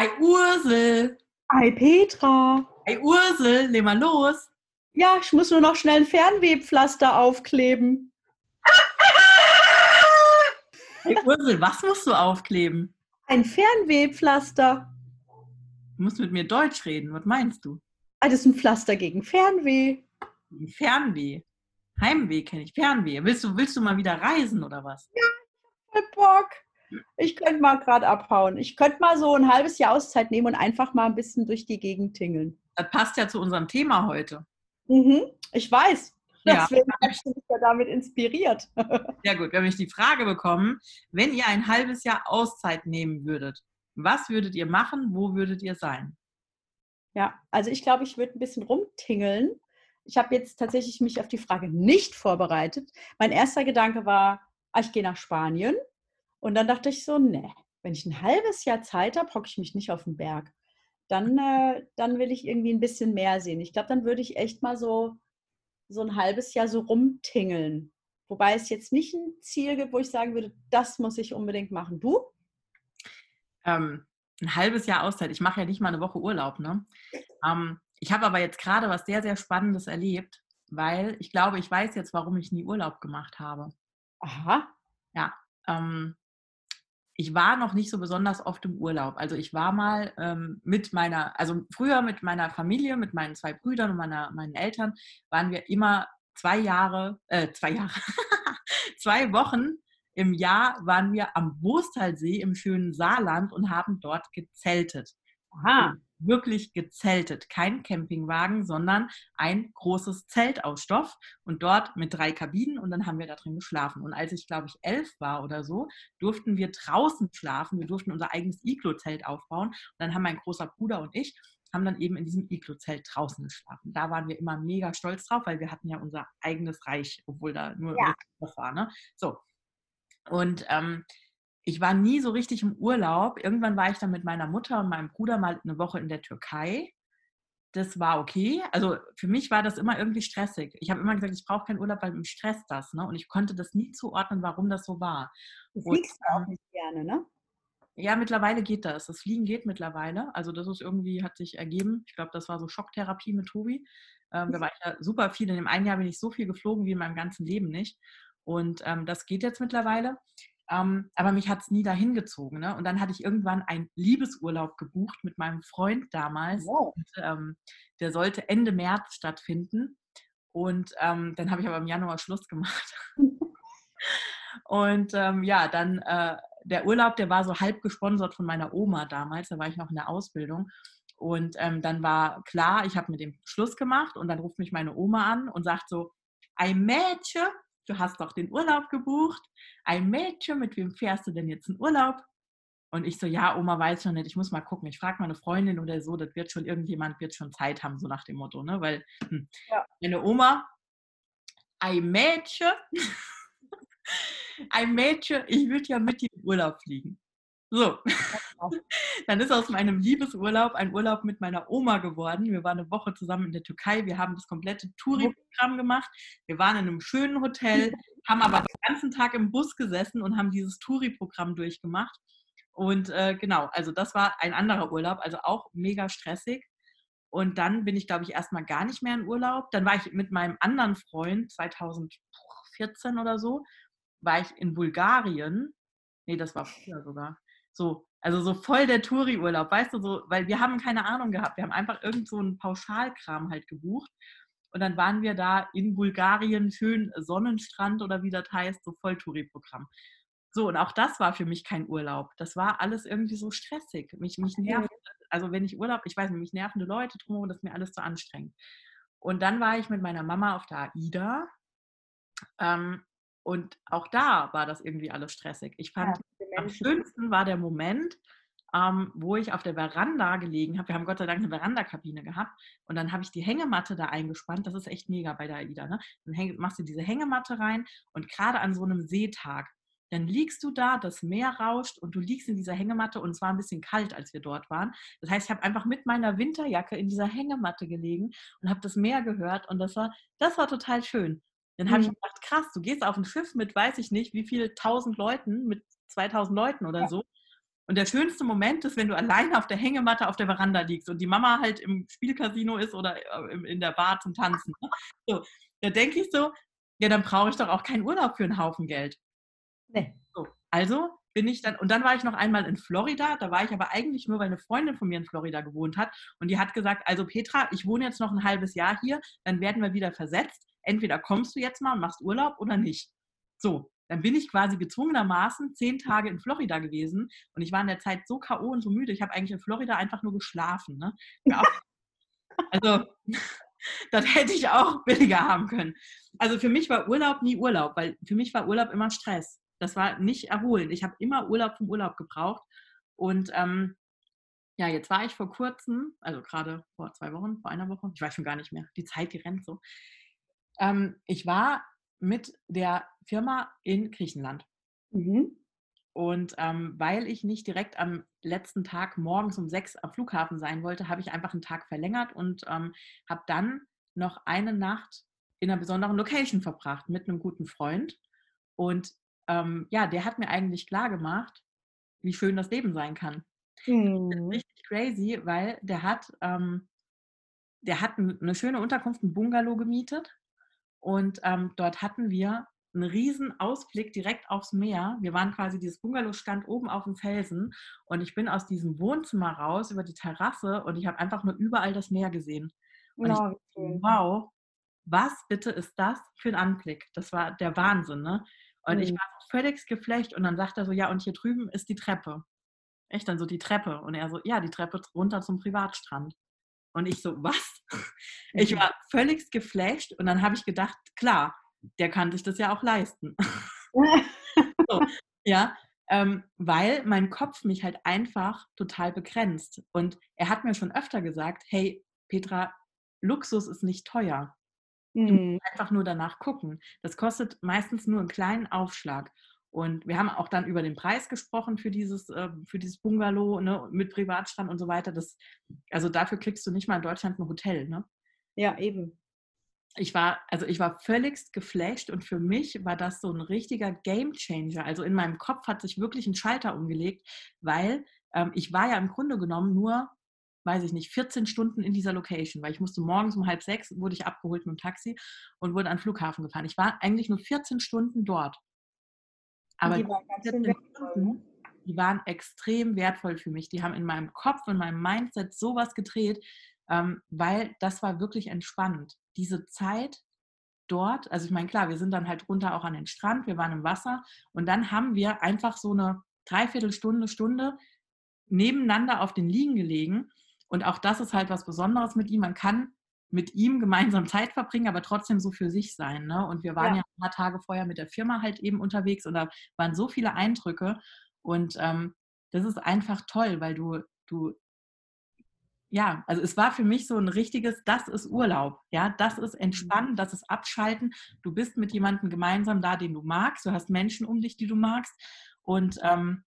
Hi Ursel. Hi Petra. Hi Ursel, leg mal los. Ja, ich muss nur noch schnell ein Fernwebpflaster aufkleben. Hey Ursel, was musst du aufkleben? Ein Fernwehpflaster. Du musst mit mir Deutsch reden. Was meinst du? Ah, das ist ein Pflaster gegen Fernweh. Fernweh. Heimweh kenne ich. Fernweh. Willst du, willst du mal wieder reisen oder was? Voll Bock. Ich könnte mal gerade abhauen. Ich könnte mal so ein halbes Jahr Auszeit nehmen und einfach mal ein bisschen durch die Gegend tingeln. Das passt ja zu unserem Thema heute. Mhm, ich weiß. Ja. Deswegen habe ich mich ja damit inspiriert. Sehr gut. Wir haben nämlich die Frage bekommen, wenn ihr ein halbes Jahr Auszeit nehmen würdet, was würdet ihr machen? Wo würdet ihr sein? Ja, also ich glaube, ich würde ein bisschen rumtingeln. Ich habe jetzt tatsächlich mich auf die Frage nicht vorbereitet. Mein erster Gedanke war, ah, ich gehe nach Spanien. Und dann dachte ich so, nee, wenn ich ein halbes Jahr Zeit habe, hocke ich mich nicht auf den Berg. Dann, äh, dann will ich irgendwie ein bisschen mehr sehen. Ich glaube, dann würde ich echt mal so, so ein halbes Jahr so rumtingeln. Wobei es jetzt nicht ein Ziel gibt, wo ich sagen würde, das muss ich unbedingt machen. Du? Ähm, ein halbes Jahr Auszeit. Ich mache ja nicht mal eine Woche Urlaub. Ne? Ähm, ich habe aber jetzt gerade was sehr, sehr Spannendes erlebt, weil ich glaube, ich weiß jetzt, warum ich nie Urlaub gemacht habe. Aha. Ja, ähm, ich war noch nicht so besonders oft im Urlaub. Also ich war mal ähm, mit meiner, also früher mit meiner Familie, mit meinen zwei Brüdern und meiner, meinen Eltern, waren wir immer zwei Jahre, äh, zwei Jahre, zwei Wochen im Jahr waren wir am Wostalsee im schönen Saarland und haben dort gezeltet. Aha. Wirklich gezeltet. Kein Campingwagen, sondern ein großes Zelt aus Stoff und dort mit drei Kabinen und dann haben wir da drin geschlafen. Und als ich, glaube ich, elf war oder so, durften wir draußen schlafen. Wir durften unser eigenes Iglo-Zelt aufbauen. Und dann haben mein großer Bruder und ich haben dann eben in diesem Iglo-Zelt draußen geschlafen. Da waren wir immer mega stolz drauf, weil wir hatten ja unser eigenes Reich, obwohl da nur Ja. War. Ne? So, und ähm, ich war nie so richtig im Urlaub. Irgendwann war ich dann mit meiner Mutter und meinem Bruder mal eine Woche in der Türkei. Das war okay. Also für mich war das immer irgendwie stressig. Ich habe immer gesagt, ich brauche keinen Urlaub, weil mich stresst das. Ne? Und ich konnte das nie zuordnen, warum das so war. Du Und, fliegst ja auch ähm, nicht gerne, ne? Ja, mittlerweile geht das. Das Fliegen geht mittlerweile. Also das ist irgendwie, hat sich ergeben. Ich glaube, das war so Schocktherapie mit Tobi. Ähm, da war ich ja super viel. In dem einen Jahr bin ich so viel geflogen wie in meinem ganzen Leben nicht. Und ähm, das geht jetzt mittlerweile. Ähm, aber mich hat es nie dahin gezogen. Ne? Und dann hatte ich irgendwann einen Liebesurlaub gebucht mit meinem Freund damals. Wow. Und, ähm, der sollte Ende März stattfinden. Und ähm, dann habe ich aber im Januar Schluss gemacht. Und ähm, ja, dann äh, der Urlaub, der war so halb gesponsert von meiner Oma damals. Da war ich noch in der Ausbildung. Und ähm, dann war klar, ich habe mit dem Schluss gemacht. Und dann ruft mich meine Oma an und sagt so: Ein Mädchen, du hast doch den Urlaub gebucht. Ein Mädchen, mit wem fährst du denn jetzt in Urlaub? Und ich so, ja, Oma weiß schon nicht, ich muss mal gucken. Ich frage meine Freundin oder so, das wird schon irgendjemand, wird schon Zeit haben, so nach dem Motto, ne? Weil hm, Ja. meine Oma, ein Mädchen, ein Mädchen, ich würde ja mit dir in Urlaub fliegen. So, dann ist aus meinem Liebesurlaub ein Urlaub mit meiner Oma geworden. Wir waren eine Woche zusammen in der Türkei. Wir haben das komplette Touri-Programm gemacht. Wir waren in einem schönen Hotel, haben aber den ganzen Tag im Bus gesessen und haben dieses Touri-Programm durchgemacht. Und äh, genau, also das war ein anderer Urlaub, also auch mega stressig. Und dann bin ich, glaube ich, erstmal gar nicht mehr in Urlaub. Dann war ich mit meinem anderen Freund 2014 oder so, war ich in Bulgarien. Nee, das war früher sogar. So, also so voll der Touri-Urlaub, weißt du, so, weil wir haben keine Ahnung gehabt. Wir haben einfach irgend so einen Pauschalkram halt gebucht. Und dann waren wir da in Bulgarien, schön Sonnenstrand oder wie das heißt, so voll Touri-Programm. So, und auch das war für mich kein Urlaub. Das war alles irgendwie so stressig. Mich, mich nervt, also wenn ich Urlaub, ich weiß nicht, mich nervende Leute drumherum, das ist mir alles zu anstrengend. Und dann war ich mit meiner Mama auf der AIDA. Ähm, und auch da war das irgendwie alles stressig. Ich fand, am schönsten war der Moment, ähm, wo ich auf der Veranda gelegen habe. Wir haben Gott sei Dank eine Verandakabine gehabt. Und dann habe ich die Hängematte da eingespannt. Das ist echt mega bei der AIDA. Ne? Dann machst du diese Hängematte rein und gerade an so einem Seetag, dann liegst du da, das Meer rauscht und du liegst in dieser Hängematte und es war ein bisschen kalt, als wir dort waren. Das heißt, ich habe einfach mit meiner Winterjacke in dieser Hängematte gelegen und habe das Meer gehört und das war, das war total schön. Dann habe ich Mhm. gedacht, krass, du gehst auf ein Schiff mit, weiß ich nicht, wie viel tausend Leuten, mit 2000 Leuten oder Ja. so. Und der schönste Moment ist, wenn du alleine auf der Hängematte auf der Veranda liegst und die Mama halt im Spielcasino ist oder äh, in der Bar zum Tanzen. Ne? So, da denke ich so, ja, dann brauche ich doch auch keinen Urlaub für einen Haufen Geld. Nee. So, also bin ich dann, und dann war ich noch einmal in Florida, da war ich aber eigentlich nur, weil eine Freundin von mir in Florida gewohnt hat und die hat gesagt, also Petra, ich wohne jetzt noch ein halbes Jahr hier, dann werden wir wieder versetzt. Entweder kommst du jetzt mal und machst Urlaub oder nicht. So, dann bin ich quasi gezwungenermaßen zehn Tage in Florida gewesen und ich war in der Zeit so K.O. und so müde. Ich habe eigentlich in Florida einfach nur geschlafen. Ne? also, das hätte ich auch billiger haben können. Also für mich war Urlaub nie Urlaub, weil für mich war Urlaub immer Stress. Das war nicht erholend. Ich habe immer Urlaub vom Urlaub gebraucht. Und ähm, ja, jetzt war ich vor kurzem, also gerade vor zwei Wochen, vor einer Woche, ich weiß schon gar nicht mehr, die Zeit, die rennt so. Ähm, ich war mit der Firma in Griechenland. Mhm. Und ähm, weil ich nicht direkt am letzten Tag morgens um sechs am Flughafen sein wollte, habe ich einfach einen Tag verlängert und ähm, habe dann noch eine Nacht in einer besonderen Location verbracht mit einem guten Freund. Und ähm, ja, der hat mir eigentlich klar gemacht, wie schön das Leben sein kann. Mhm. Das ist richtig crazy, weil der hat, ähm, der hat eine schöne Unterkunft, ein Bungalow gemietet und ähm, dort hatten wir einen riesen Ausblick direkt aufs Meer. Wir waren quasi, dieses Bungalow stand oben auf dem Felsen und ich bin aus diesem Wohnzimmer raus über die Terrasse und ich habe einfach nur überall das Meer gesehen. Und oh, ich dachte, wow, was bitte ist das für ein Anblick? Das war der Wahnsinn, ne? Und mhm. ich war völlig geflecht und dann sagt er so, ja, und hier drüben ist die Treppe. Echt dann so die Treppe. Und er so, ja, die Treppe runter zum Privatstrand. Und ich so, was? Ich war völlig geflasht und dann habe ich gedacht, klar, der kann sich das ja auch leisten. so, ja, ähm, weil mein Kopf mich halt einfach total begrenzt. Und er hat mir schon öfter gesagt, hey, Petra, Luxus ist nicht teuer. Du musst mhm. einfach nur danach gucken. Das kostet meistens nur einen kleinen Aufschlag. Und wir haben auch dann über den Preis gesprochen für dieses, äh, für dieses Bungalow ne, mit Privatstrand und so weiter. Das, also dafür kriegst du nicht mal in Deutschland ein Hotel. Ne? Ja, eben. Ich war, also ich war völligst geflasht und für mich war das so ein richtiger Game Changer. Also in meinem Kopf hat sich wirklich ein Schalter umgelegt, weil ähm, ich war ja im Grunde genommen nur, weiß ich nicht, 14 Stunden in dieser Location, weil ich musste morgens um halb sechs, wurde ich abgeholt mit dem Taxi und wurde an den Flughafen gefahren. Ich war eigentlich nur 14 Stunden dort. Aber die waren, Stunden, ne? die waren extrem wertvoll für mich. Die haben in meinem Kopf, in meinem Mindset sowas gedreht, ähm, weil das war wirklich entspannend. Diese Zeit dort, also ich meine, klar, wir sind dann halt runter auch an den Strand, wir waren im Wasser und dann haben wir einfach so eine Dreiviertelstunde, Stunde nebeneinander auf den Liegen gelegen. Und auch das ist halt was Besonderes mit ihm. Man kann mit ihm gemeinsam Zeit verbringen, aber trotzdem so für sich sein. Ne? Und wir waren ja. ja. ein paar Tage vorher mit der Firma halt eben unterwegs und da waren so viele Eindrücke. Und ähm, das ist einfach toll, weil du, du, ja, also es war für mich so ein richtiges, das ist Urlaub, ja, das ist mhm. Entspannen, das ist Abschalten. Du bist mit jemandem gemeinsam da, den du magst, du hast Menschen um dich, die du magst. Und ähm,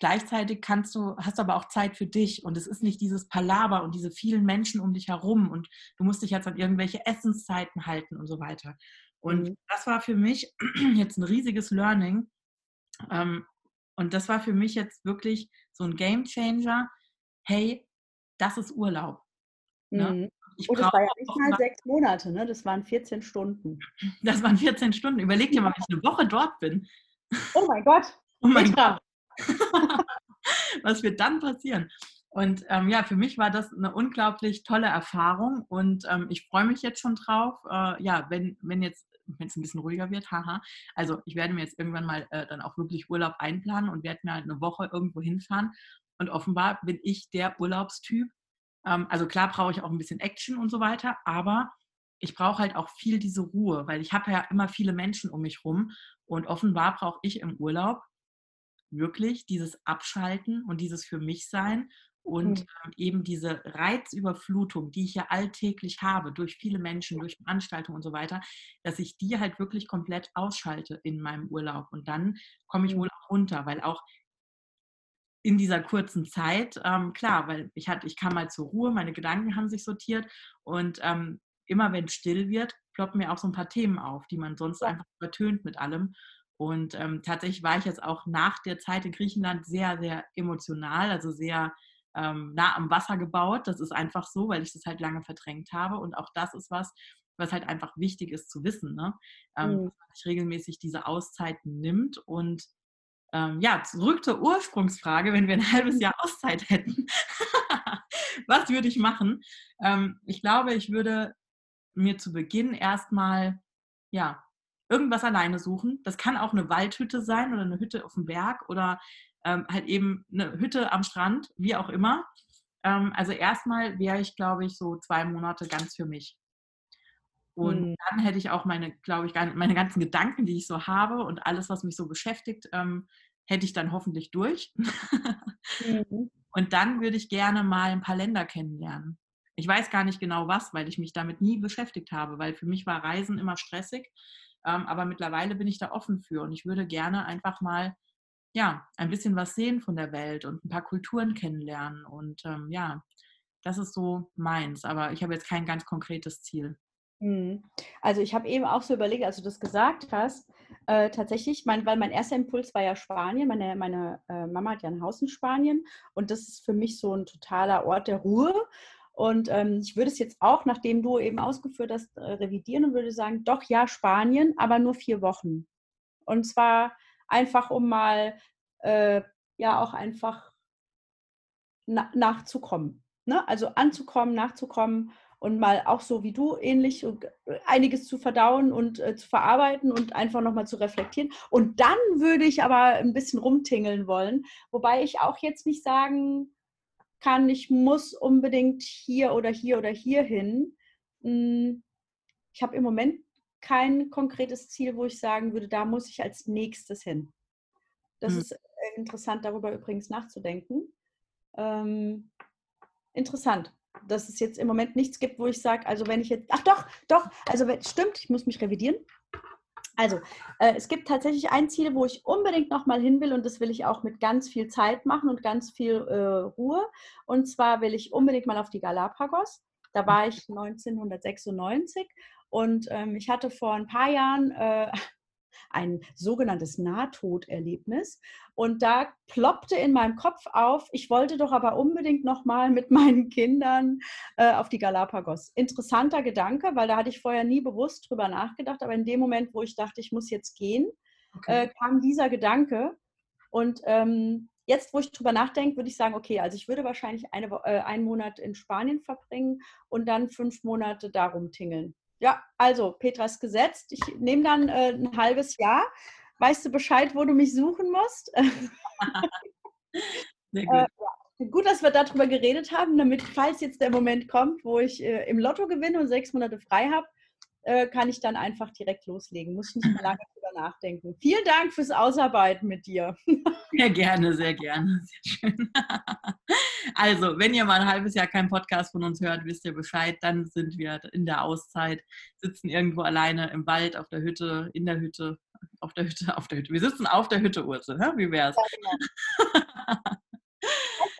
Gleichzeitig kannst du, hast du aber auch Zeit für dich und es ist nicht dieses Palaber und diese vielen Menschen um dich herum und du musst dich jetzt an irgendwelche Essenszeiten halten und so weiter. Und mhm. das war für mich jetzt ein riesiges Learning. Ähm, und das war für mich jetzt wirklich so ein Game Changer. Hey, das ist Urlaub. Ne? Mhm. Ich und das war ja nicht mal sechs Monate, ne? das waren 14 Stunden. Das waren 14 Stunden. Überleg dir mal, wenn ich eine Woche dort bin. Oh mein Gott. Oh mein Gott. was wird dann passieren? Und ähm, ja, für mich war das eine unglaublich tolle Erfahrung und ähm, ich freue mich jetzt schon drauf. Äh, ja, wenn, wenn jetzt wenn es ein bisschen ruhiger wird, haha. Also ich werde mir jetzt irgendwann mal äh, dann auch wirklich Urlaub einplanen und werde mir halt eine Woche irgendwo hinfahren. Und offenbar bin ich der Urlaubstyp. Ähm, also klar brauche ich auch ein bisschen Action und so weiter, aber ich brauche halt auch viel diese Ruhe, weil ich habe ja immer viele Menschen um mich rum und offenbar brauche ich im Urlaub wirklich dieses Abschalten und dieses für mich sein und mhm. eben diese Reizüberflutung, die ich ja alltäglich habe durch viele Menschen, durch Veranstaltungen und so weiter, dass ich die halt wirklich komplett ausschalte in meinem Urlaub und dann komme ich mhm. wohl auch runter, weil auch in dieser kurzen Zeit, ähm, klar, weil ich hatte, ich kam mal zur Ruhe, meine Gedanken haben sich sortiert und ähm, immer wenn es still wird, ploppen mir auch so ein paar Themen auf, die man sonst einfach übertönt mit allem. Und ähm, tatsächlich war ich jetzt auch nach der Zeit in Griechenland sehr, sehr emotional, also sehr ähm, nah am Wasser gebaut. Das ist einfach so, weil ich das halt lange verdrängt habe. Und auch das ist was, was halt einfach wichtig ist zu wissen, ne? ähm, mhm. dass man sich regelmäßig diese Auszeiten nimmt. Und ähm, ja, zurück zur Ursprungsfrage, wenn wir ein halbes Jahr Auszeit hätten, was würde ich machen? Ähm, ich glaube, ich würde mir zu Beginn erstmal, ja, irgendwas alleine suchen. Das kann auch eine Waldhütte sein oder eine Hütte auf dem Berg oder ähm, halt eben eine Hütte am Strand, wie auch immer. Ähm, also erstmal wäre ich, glaube ich, so zwei Monate ganz für mich. Und mhm. dann hätte ich auch meine, glaube ich, meine ganzen Gedanken, die ich so habe und alles, was mich so beschäftigt, ähm, hätte ich dann hoffentlich durch. mhm. Und dann würde ich gerne mal ein paar Länder kennenlernen. Ich weiß gar nicht genau was, weil ich mich damit nie beschäftigt habe, weil für mich war Reisen immer stressig. Ähm, aber mittlerweile bin ich da offen für und ich würde gerne einfach mal ja, ein bisschen was sehen von der Welt und ein paar Kulturen kennenlernen. Und ähm, ja, das ist so meins. Aber ich habe jetzt kein ganz konkretes Ziel. Mhm. Also ich habe eben auch so überlegt, als du das gesagt hast, äh, tatsächlich, mein, weil mein erster Impuls war ja Spanien. Meine, meine äh, Mama hat ja ein Haus in Spanien und das ist für mich so ein totaler Ort der Ruhe. Und ähm, ich würde es jetzt auch, nachdem du eben ausgeführt hast, äh, revidieren und würde sagen, doch ja, Spanien, aber nur vier Wochen. Und zwar einfach um mal äh, ja auch einfach na nachzukommen. Ne? Also anzukommen, nachzukommen und mal auch so wie du ähnlich äh, einiges zu verdauen und äh, zu verarbeiten und einfach nochmal zu reflektieren. Und dann würde ich aber ein bisschen rumtingeln wollen, wobei ich auch jetzt nicht sagen kann, ich muss unbedingt hier oder hier oder hier hin. Hm, ich habe im Moment kein konkretes Ziel, wo ich sagen würde, da muss ich als nächstes hin. Das hm. ist äh, interessant, darüber übrigens nachzudenken. Ähm, interessant, dass es jetzt im Moment nichts gibt, wo ich sage, also wenn ich jetzt, ach doch, doch, also stimmt, ich muss mich revidieren. Also, äh, es gibt tatsächlich ein Ziel, wo ich unbedingt nochmal hin will und das will ich auch mit ganz viel Zeit machen und ganz viel äh, Ruhe. Und zwar will ich unbedingt mal auf die Galapagos. Da war ich 1996 und ähm, ich hatte vor ein paar Jahren äh, ein sogenanntes Nahtoderlebnis. Und da ploppte in meinem Kopf auf, ich wollte doch aber unbedingt nochmal mit meinen Kindern äh, auf die Galapagos. Interessanter Gedanke, weil da hatte ich vorher nie bewusst drüber nachgedacht. Aber in dem Moment, wo ich dachte, ich muss jetzt gehen, okay. äh, kam dieser Gedanke. Und ähm, jetzt, wo ich drüber nachdenke, würde ich sagen, okay, also ich würde wahrscheinlich eine, äh, einen Monat in Spanien verbringen und dann fünf Monate darum tingeln. Ja, also Petra ist gesetzt. Ich nehme dann äh, ein halbes Jahr. Weißt du Bescheid, wo du mich suchen musst? Sehr gut. Äh, ja. Gut, dass wir darüber geredet haben, damit, falls jetzt der Moment kommt, wo ich äh, im Lotto gewinne und sechs Monate frei habe, äh, kann ich dann einfach direkt loslegen. Muss ich nicht mehr lange drüber nachdenken. Vielen Dank fürs Ausarbeiten mit dir. Sehr gerne, sehr gerne. Sehr schön. Also, wenn ihr mal ein halbes Jahr keinen Podcast von uns hört, wisst ihr Bescheid. Dann sind wir in der Auszeit, sitzen irgendwo alleine im Wald, auf der Hütte, in der Hütte, auf der Hütte, auf der Hütte. Wir sitzen auf der Hütte, Urte. Wie wär's? Ja,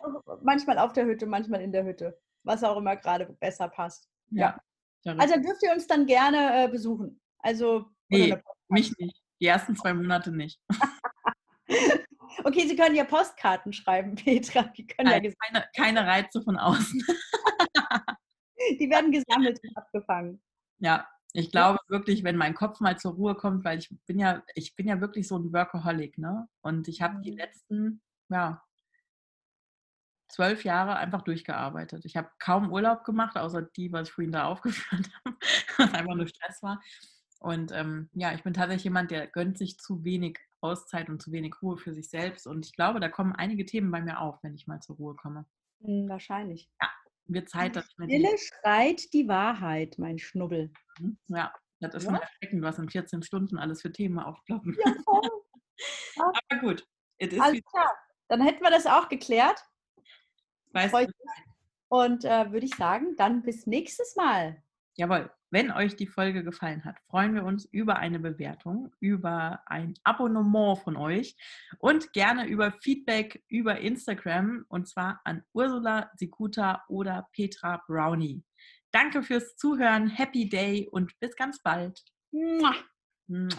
genau. manchmal auf der Hütte, manchmal in der Hütte. Was auch immer gerade besser passt. Ja. ja. Also dürft ihr uns dann gerne äh, besuchen. Also nee, mich nicht. Die ersten zwei Monate nicht. Okay, Sie können ja Postkarten schreiben, Petra. Nein, ja keine, keine Reize von außen. Die werden gesammelt und abgefangen. Ja, ich glaube wirklich, wenn mein Kopf mal zur Ruhe kommt, weil ich bin ja, ich bin ja wirklich so ein Workaholic, ne? Und ich habe die mhm. letzten, ja, zwölf Jahre einfach durchgearbeitet. Ich habe kaum Urlaub gemacht, außer die, was ich vorhin da aufgeführt habe, was einfach nur Stress war. Und ähm, ja, ich bin tatsächlich jemand, der gönnt sich zu wenig Auszeit und zu wenig Ruhe für sich selbst. Und ich glaube, da kommen einige Themen bei mir auf, wenn ich mal zur Ruhe komme. Hm, wahrscheinlich. Ja, wird Zeit, dass ich mir. Stille schreit die Wahrheit, mein Schnubbel. Mhm, ja, das ist ja. schon erschreckend, was in 14 Stunden alles für Themen aufploppen. Ja, voll. Aber gut. Alles klar. Dann hätten wir das auch geklärt. Weißt du. Und äh, würde ich sagen, dann bis nächstes Mal. Jawohl. Wenn euch die Folge gefallen hat, freuen wir uns über eine Bewertung, über ein Abonnement von euch und gerne über Feedback über Instagram und zwar an Ursula Sikuta oder Petra Brownie. Danke fürs Zuhören, Happy Day und bis ganz bald. Mua. Mua.